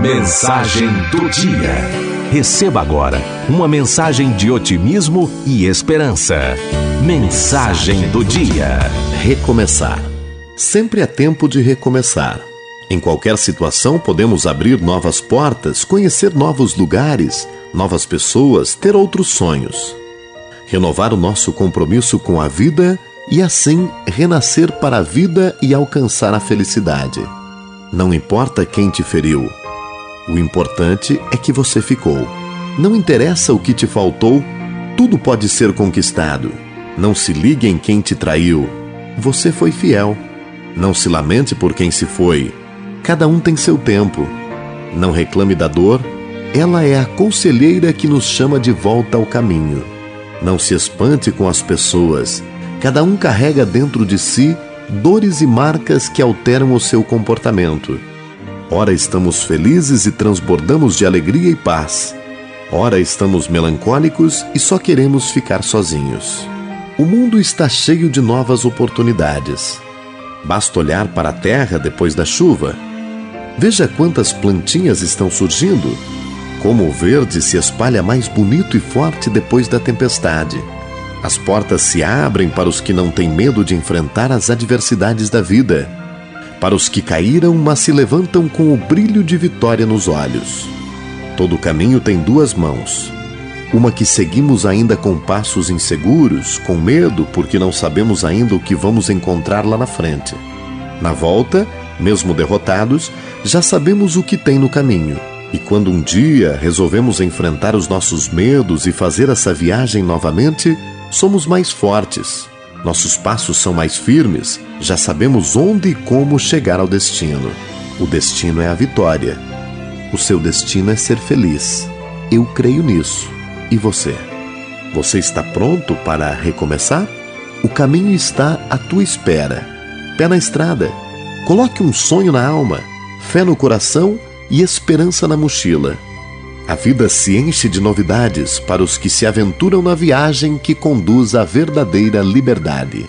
Mensagem do dia. Receba agora uma mensagem de otimismo e esperança. Mensagem do dia. Recomeçar. Sempre é tempo de recomeçar. Em qualquer situação, podemos abrir novas portas, conhecer novos lugares, novas pessoas, ter outros sonhos. Renovar o nosso compromisso com a vida e assim renascer para a vida e alcançar a felicidade. Não importa quem te feriu, o importante é que você ficou. Não interessa o que te faltou, tudo pode ser conquistado. Não se ligue em quem te traiu. Você foi fiel. Não se lamente por quem se foi. Cada um tem seu tempo. Não reclame da dor. Ela é a conselheira que nos chama de volta ao caminho. Não se espante com as pessoas. Cada um carrega dentro de si dores e marcas que alteram o seu comportamento. Ora estamos felizes e transbordamos de alegria e paz. Ora estamos melancólicos e só queremos ficar sozinhos. O mundo está cheio de novas oportunidades. Basta olhar para a terra depois da chuva. Veja quantas plantinhas estão surgindo. Como o verde se espalha mais bonito e forte depois da tempestade. As portas se abrem para os que não têm medo de enfrentar as adversidades da vida para os que caíram, mas se levantam com o brilho de vitória nos olhos. Todo caminho tem duas mãos. Uma que seguimos ainda com passos inseguros, com medo, porque não sabemos ainda o que vamos encontrar lá na frente. Na volta, mesmo derrotados, já sabemos o que tem no caminho. E quando um dia resolvemos enfrentar os nossos medos e fazer essa viagem novamente, somos mais fortes, nossos passos são mais firmes, já sabemos onde e como chegar ao destino. O destino é a vitória. O seu destino é ser feliz. Eu creio nisso. E você? Você está pronto para recomeçar? O caminho está à tua espera. Pé na estrada. Coloque um sonho na alma, fé no coração e esperança na mochila. A vida se enche de novidades para os que se aventuram na viagem que conduz à verdadeira liberdade.